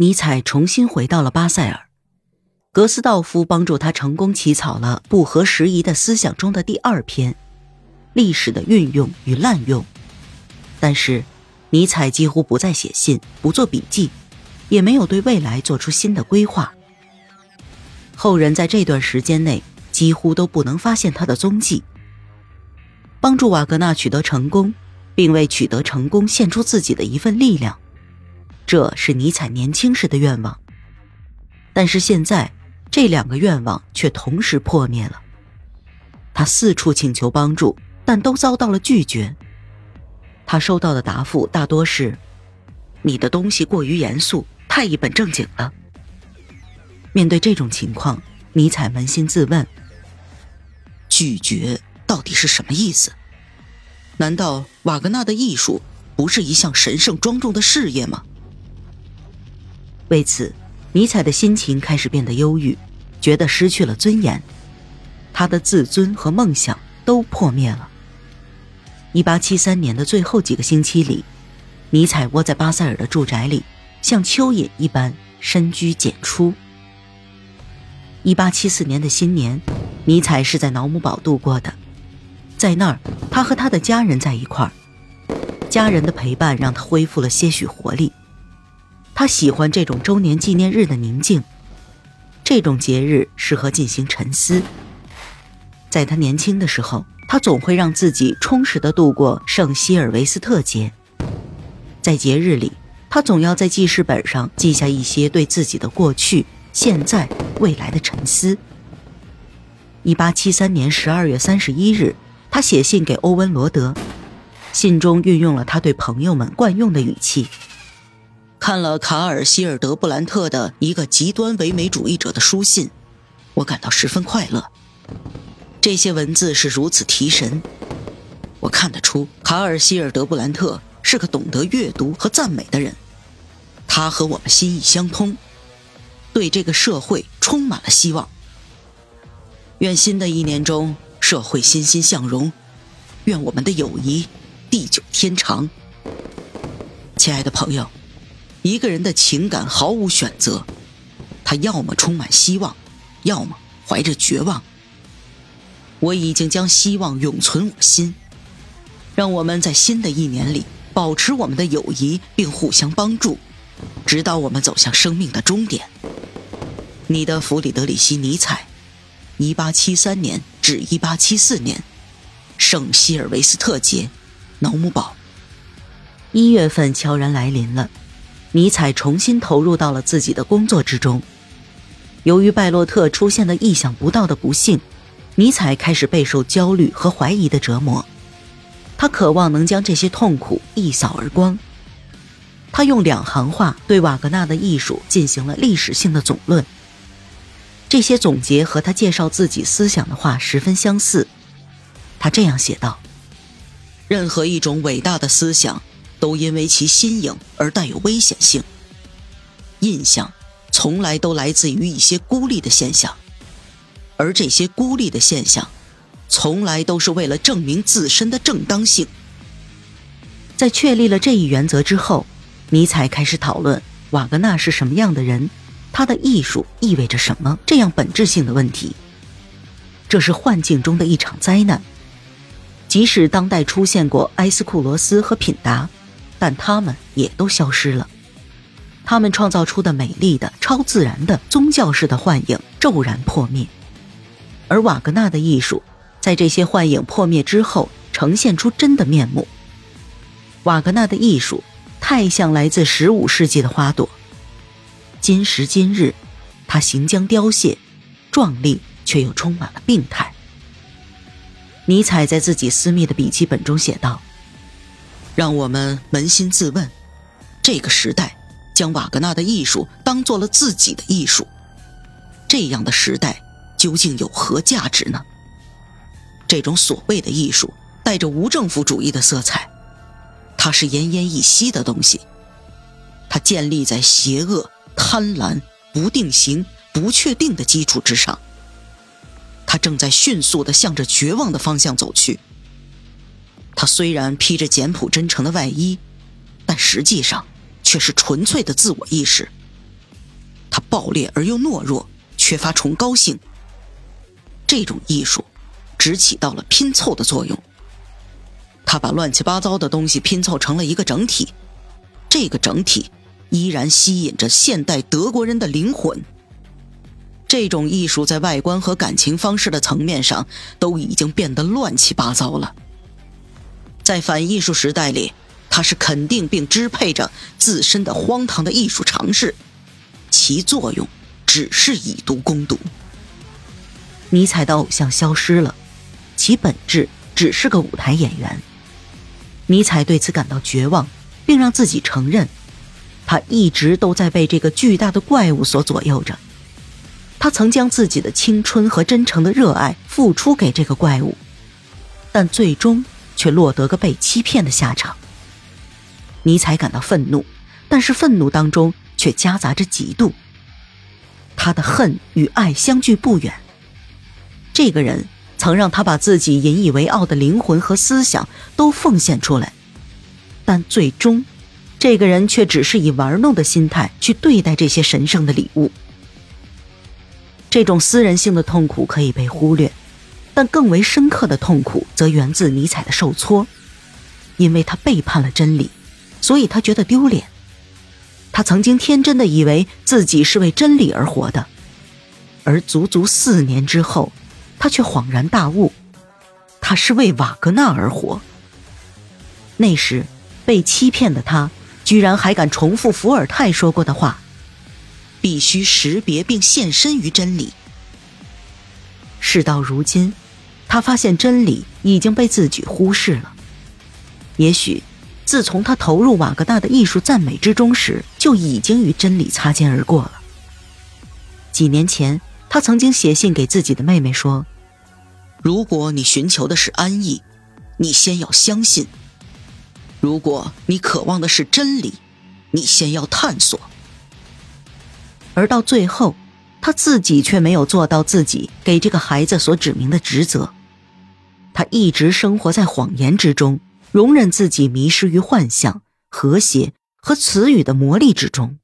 尼采重新回到了巴塞尔，格斯道夫帮助他成功起草了不合时宜的思想中的第二篇《历史的运用与滥用》。但是，尼采几乎不再写信，不做笔记，也没有对未来做出新的规划。后人在这段时间内几乎都不能发现他的踪迹。帮助瓦格纳取得成功，并为取得成功献出自己的一份力量，这是尼采年轻时的愿望。但是现在，这两个愿望却同时破灭了。他四处请求帮助，但都遭到了拒绝。他收到的答复大多是：“你的东西过于严肃，太一本正经了。”面对这种情况，尼采扪心自问：拒绝到底是什么意思？难道瓦格纳的艺术不是一项神圣庄重的事业吗？为此，尼采的心情开始变得忧郁，觉得失去了尊严，他的自尊和梦想都破灭了。一八七三年的最后几个星期里，尼采窝在巴塞尔的住宅里，像蚯蚓一般深居简出。一八七四年的新年，尼采是在瑙姆堡度过的。在那儿，他和他的家人在一块儿，家人的陪伴让他恢复了些许活力。他喜欢这种周年纪念日的宁静，这种节日适合进行沉思。在他年轻的时候，他总会让自己充实的度过圣希尔维斯特节。在节日里，他总要在记事本上记下一些对自己的过去。现在，未来的沉思。一八七三年十二月三十一日，他写信给欧文·罗德，信中运用了他对朋友们惯用的语气。看了卡尔·希尔德布兰特的一个极端唯美主义者的书信，我感到十分快乐。这些文字是如此提神。我看得出，卡尔·希尔德布兰特是个懂得阅读和赞美的人，他和我们心意相通。对这个社会充满了希望。愿新的一年中社会欣欣向荣，愿我们的友谊地久天长。亲爱的朋友，一个人的情感毫无选择，他要么充满希望，要么怀着绝望。我已经将希望永存我心，让我们在新的一年里保持我们的友谊，并互相帮助，直到我们走向生命的终点。你的弗里德里希·尼采，一八七三年至一八七四年，圣希尔维斯特节，瑙姆堡。一月份悄然来临了，尼采重新投入到了自己的工作之中。由于拜洛特出现了意想不到的不幸，尼采开始备受焦虑和怀疑的折磨。他渴望能将这些痛苦一扫而光。他用两行话对瓦格纳的艺术进行了历史性的总论。这些总结和他介绍自己思想的话十分相似。他这样写道：“任何一种伟大的思想，都因为其新颖而带有危险性。印象从来都来自于一些孤立的现象，而这些孤立的现象，从来都是为了证明自身的正当性。”在确立了这一原则之后，尼采开始讨论瓦格纳是什么样的人。他的艺术意味着什么？这样本质性的问题，这是幻境中的一场灾难。即使当代出现过埃斯库罗斯和品达，但他们也都消失了。他们创造出的美丽的、超自然的、宗教式的幻影骤然破灭，而瓦格纳的艺术在这些幻影破灭之后，呈现出真的面目。瓦格纳的艺术太像来自十五世纪的花朵。今时今日，它行将凋谢，壮丽却又充满了病态。尼采在自己私密的笔记本中写道：“让我们扪心自问，这个时代将瓦格纳的艺术当做了自己的艺术，这样的时代究竟有何价值呢？这种所谓的艺术带着无政府主义的色彩，它是奄奄一息的东西，它建立在邪恶。”贪婪、不定型、不确定的基础之上，他正在迅速的向着绝望的方向走去。他虽然披着简朴真诚的外衣，但实际上却是纯粹的自我意识，他暴烈而又懦弱，缺乏崇高性。这种艺术只起到了拼凑的作用。他把乱七八糟的东西拼凑成了一个整体，这个整体依然吸引着现代德国人的灵魂。这种艺术在外观和感情方式的层面上都已经变得乱七八糟了。在反艺术时代里，它是肯定并支配着自身的荒唐的艺术尝试，其作用只是以毒攻毒。尼采的偶像消失了，其本质只是个舞台演员。尼采对此感到绝望，并让自己承认，他一直都在被这个巨大的怪物所左右着。他曾将自己的青春和真诚的热爱付出给这个怪物，但最终却落得个被欺骗的下场。尼采感到愤怒，但是愤怒当中却夹杂着嫉妒。他的恨与爱相距不远。这个人曾让他把自己引以为傲的灵魂和思想都奉献出来，但最终，这个人却只是以玩弄的心态去对待这些神圣的礼物。这种私人性的痛苦可以被忽略，但更为深刻的痛苦则源自尼采的受挫，因为他背叛了真理，所以他觉得丢脸。他曾经天真的以为自己是为真理而活的，而足足四年之后，他却恍然大悟，他是为瓦格纳而活。那时，被欺骗的他，居然还敢重复伏尔泰说过的话。必须识别并献身于真理。事到如今，他发现真理已经被自己忽视了。也许，自从他投入瓦格纳的艺术赞美之中时，就已经与真理擦肩而过了。几年前，他曾经写信给自己的妹妹说：“如果你寻求的是安逸，你先要相信；如果你渴望的是真理，你先要探索。”而到最后，他自己却没有做到自己给这个孩子所指明的职责。他一直生活在谎言之中，容忍自己迷失于幻象、和谐和词语的魔力之中。